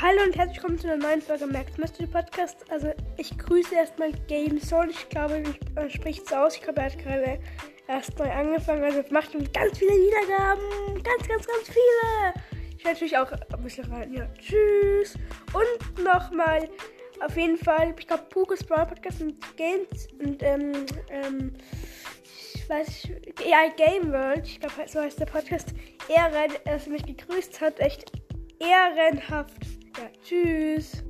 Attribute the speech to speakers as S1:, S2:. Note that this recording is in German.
S1: Hallo und herzlich willkommen zu einer neuen Folge Max Mystery Podcast. Also ich grüße erstmal Game Soul. Ich glaube, man spricht es aus. Ich glaube, er hat gerade erst neu angefangen. Also macht schon ganz viele Wiedergaben. Ganz, ganz, ganz viele. Ich werde natürlich auch ein bisschen rein. Ja, tschüss. Und nochmal, auf jeden Fall, ich glaube, Pukos Brawl Podcast und Games und ähm, ähm, ich weiß, ja, Game World, ich glaube, so heißt der Podcast, Ehre, dass er mich gegrüßt hat. Echt ehrenhaft. Tschüss.